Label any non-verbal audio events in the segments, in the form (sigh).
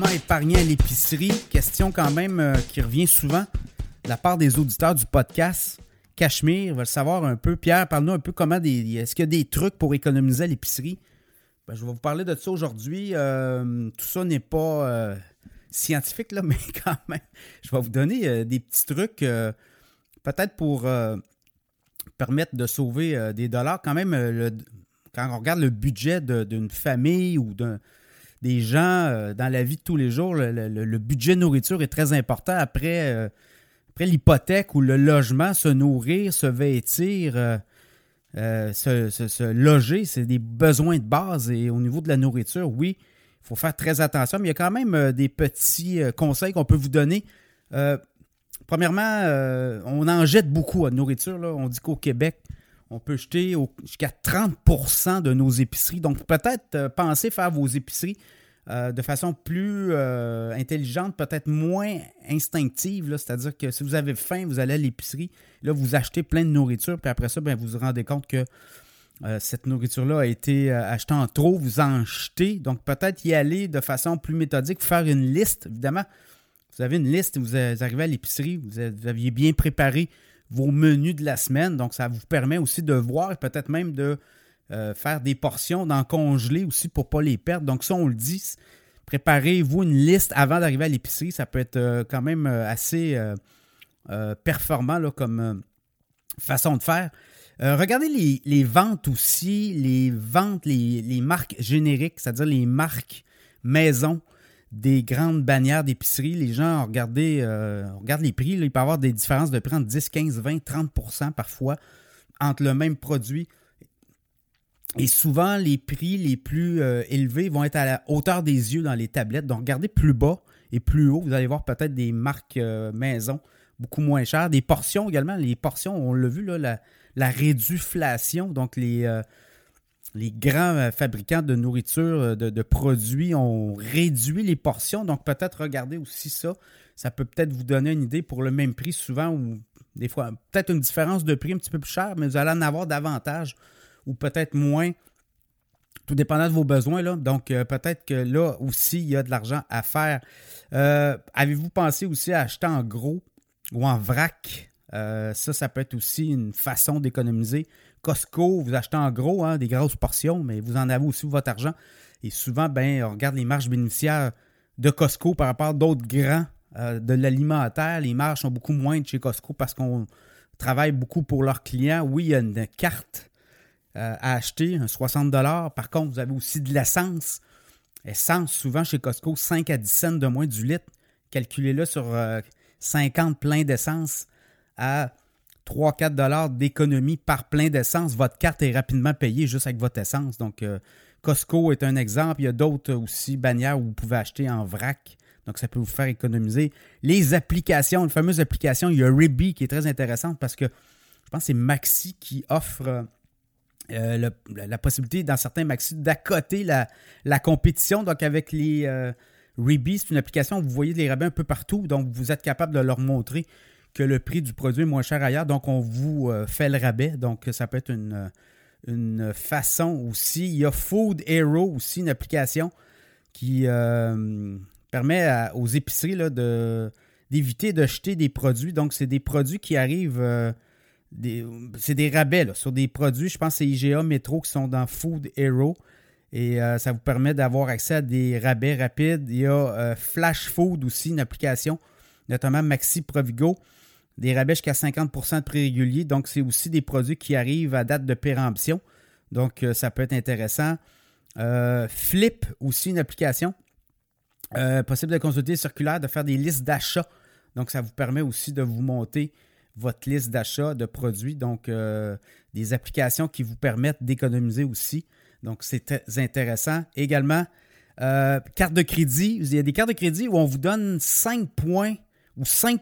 Comment épargner à l'épicerie? Question quand même euh, qui revient souvent de la part des auditeurs du podcast. Cachemire veulent savoir un peu. Pierre, parle-nous un peu comment des. Est-ce qu'il y a des trucs pour économiser à l'épicerie? Ben, je vais vous parler de ça aujourd'hui. Euh, tout ça n'est pas euh, scientifique, là, (laughs) mais quand même, je vais vous donner des petits trucs, peut-être pour permettre de sauver des dollars. Quand même, quand on regarde le budget d'une famille ou d'un des gens euh, dans la vie de tous les jours, le, budget nourriture est très important. Après, euh, après l'hypothèque ou le logement, se nourrir, se vêtir, euh, se, loger, c'est des besoins de base. Et au niveau de la nourriture, oui, il faut faire très attention. Mais il y a quand même des petits conseils qu'on peut vous donner. premièrement, on en jette beaucoup à nourriture. On dit qu'au Québec, on peut jeter jusqu'à 30% de nos épiceries. Donc, peut-être euh, pensez faire vos épiceries euh, de façon plus euh, intelligente, peut-être moins instinctive. C'est-à-dire que si vous avez faim, vous allez à l'épicerie, là, vous achetez plein de nourriture, puis après ça, bien, vous vous rendez compte que cette nourriture-là a été achetée en trop, vous en jetez. Donc, peut-être y aller de façon plus méthodique, faire une liste, évidemment. Vous avez une liste, vous arrivez à l'épicerie, vous aviez bien préparé vos menus de la semaine. Donc, ça vous permet aussi de voir, peut-être même de euh, faire des portions, d'en congeler aussi pour ne pas les perdre. Donc, ça, on le dit, préparez-vous une liste avant d'arriver à l'épicerie. Ça peut être euh, quand même euh, assez performant là, comme façon de faire. regardez les, ventes aussi, les ventes, les, les marques génériques, c'est-à-dire les marques maison des grandes bannières d'épicerie. Les gens euh, regardent les prix. il peut y avoir des différences de prix entre 10, 15, 20, 30% parfois entre le même produit. Et souvent, les prix les plus euh, élevés vont être à la hauteur des yeux dans les tablettes. Donc, regardez plus bas et plus haut. Vous allez voir peut-être des marques euh, maison beaucoup moins chères. Des portions également. Les portions, on l'a vu, là, la, la réduflation. Donc, les, les grands euh, fabricants de nourriture, euh, de, produits ont réduit les portions. Donc, peut-être regarder aussi ça. Ça peut peut-être vous donner une idée pour le même prix souvent ou des fois, peut-être une différence de prix un petit peu plus cher, mais vous allez en avoir davantage ou peut-être moins, tout dépendant de vos besoins. Là. Donc, euh, peut-être que là aussi, il y a de l'argent à faire. Avez-vous pensé aussi à acheter en gros ou en vrac? ça, ça peut être aussi une façon d'économiser. Costco, vous achetez en gros hein, des grosses portions, mais vous en avez aussi votre argent. Et souvent, ben, on regarde les marges bénéficiaires de Costco par rapport à d'autres grands euh, de l'alimentaire. Les marges sont beaucoup moindres chez Costco parce qu'on travaille beaucoup pour leurs clients. Oui, il y a une carte euh, à acheter, un 60 Par contre, vous avez aussi de l'essence. Essence, souvent chez Costco, 5 à 10 cents de moins du litre. Calculez-le sur 50 euh, pleins d'essence à 3-4 dollars d'économie par plein d'essence, votre carte est rapidement payée juste avec votre essence. Donc, euh, Costco est un exemple. Il y a d'autres aussi bannières où vous pouvez acheter en vrac. Donc, ça peut vous faire économiser. Les applications, une fameuse application, il y a Ribby qui est très intéressante parce que je pense que c'est Maxi qui offre euh, la possibilité dans certains Maxi d'accoter la, compétition. Donc, avec les euh, c'est une application où vous voyez les rabais un peu partout. Donc, vous êtes capable de leur montrer que le prix du produit est moins cher ailleurs. Donc, on vous euh, fait le rabais. Donc, ça peut être une, euh, une façon aussi. Il y a Food Hero aussi, une application qui euh, permet aux épiceries de, d'éviter de jeter des produits. Donc, c'est des produits qui arrivent. c'est des rabais sur des produits. Je pense que c'est IGA Métro qui sont dans Food Hero. Et ça vous permet d'avoir accès à des rabais rapides. Il y a Flash Food aussi, une application, notamment Maxi Provigo des rabais jusqu'à 50% de prix régulier. Donc, c'est aussi des produits qui arrivent à date de péremption. Donc, euh, ça peut être intéressant. Euh, Flip, aussi une application. Euh, possible de consulter circulaire, de faire des listes d'achat. Donc, ça vous permet aussi de vous monter votre liste d'achat de produits. Donc, des applications qui vous permettent d'économiser aussi. Donc, c'est très intéressant. Également, carte de crédit. Il y a des cartes de crédit où on vous donne 5 points ou 5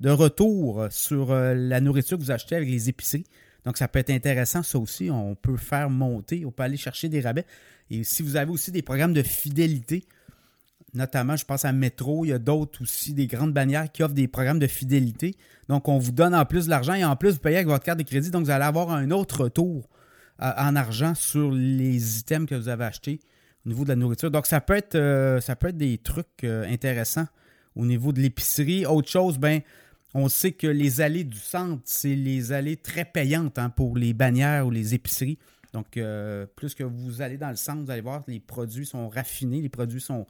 de retour sur euh, la nourriture que vous achetez avec les épiceries. Donc, ça peut être intéressant, ça aussi. On peut faire monter, on peut aller chercher des rabais. Et si vous avez aussi des programmes de fidélité, notamment, je pense à Metro, il y a d'autres aussi, des grandes bannières qui offrent des programmes de fidélité. Donc, on vous donne en plus de l'argent et en plus, vous payez avec votre carte de crédit. Donc, vous allez avoir un autre retour euh, en argent sur les items que vous avez achetés au niveau de la nourriture. Donc, ça peut être, euh, ça peut être des trucs intéressants au niveau de l'épicerie. Autre chose, ben, on sait que les allées du centre, c'est les allées très payantes hein, pour les bannières ou les épiceries. Donc, euh, plus que vous allez dans le centre, vous allez voir, les produits sont raffinés, les produits sont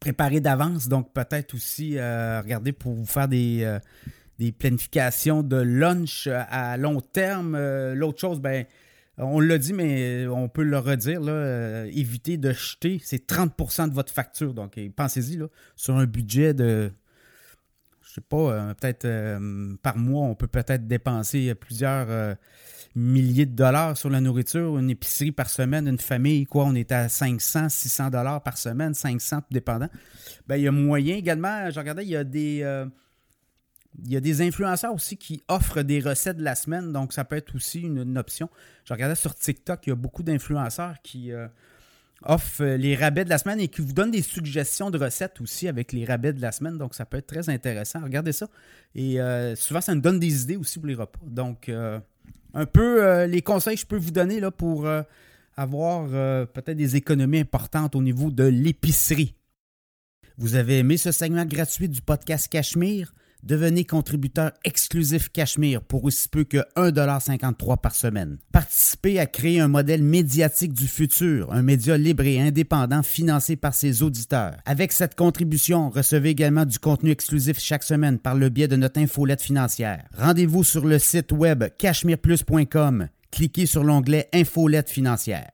préparés d'avance. Donc, peut-être aussi regarder pour vous faire des, des planifications de lunch à long terme. L'autre chose, ben, on l'a dit, mais on peut le redire, euh, éviter de jeter, c'est 30% de votre facture. Donc, pensez-y, sur un budget de, je sais pas, euh, peut-être euh, par mois, on peut peut-être dépenser plusieurs milliers de dollars sur la nourriture, une épicerie par semaine, une famille, quoi, on est à 500, 600 dollars par semaine, 500, dépendant. Ben, il y a moyen également, je regardais, il y a des il y a des influenceurs aussi qui offrent des recettes de la semaine, donc ça peut être aussi une, option. Je regardais sur TikTok, il y a beaucoup d'influenceurs qui euh, offrent les rabais de la semaine et qui vous donnent des suggestions de recettes aussi avec les rabais de la semaine, donc ça peut être très intéressant. Regardez ça. Et euh, souvent, ça nous donne des idées aussi pour les repas. Donc, euh, un peu les conseils que je peux vous donner là, pour avoir peut-être des économies importantes au niveau de l'épicerie. Vous avez aimé ce segment gratuit du podcast Cachemire? Devenez contributeur exclusif Cachemire pour aussi peu que 1,53$ par semaine. Participez à créer un modèle médiatique du futur, un média libre et indépendant financé par ses auditeurs. Avec cette contribution, recevez également du contenu exclusif chaque semaine par le biais de notre infolette financière. Rendez-vous sur le site web cachemireplus.com. Cliquez sur l'onglet Infolette financière.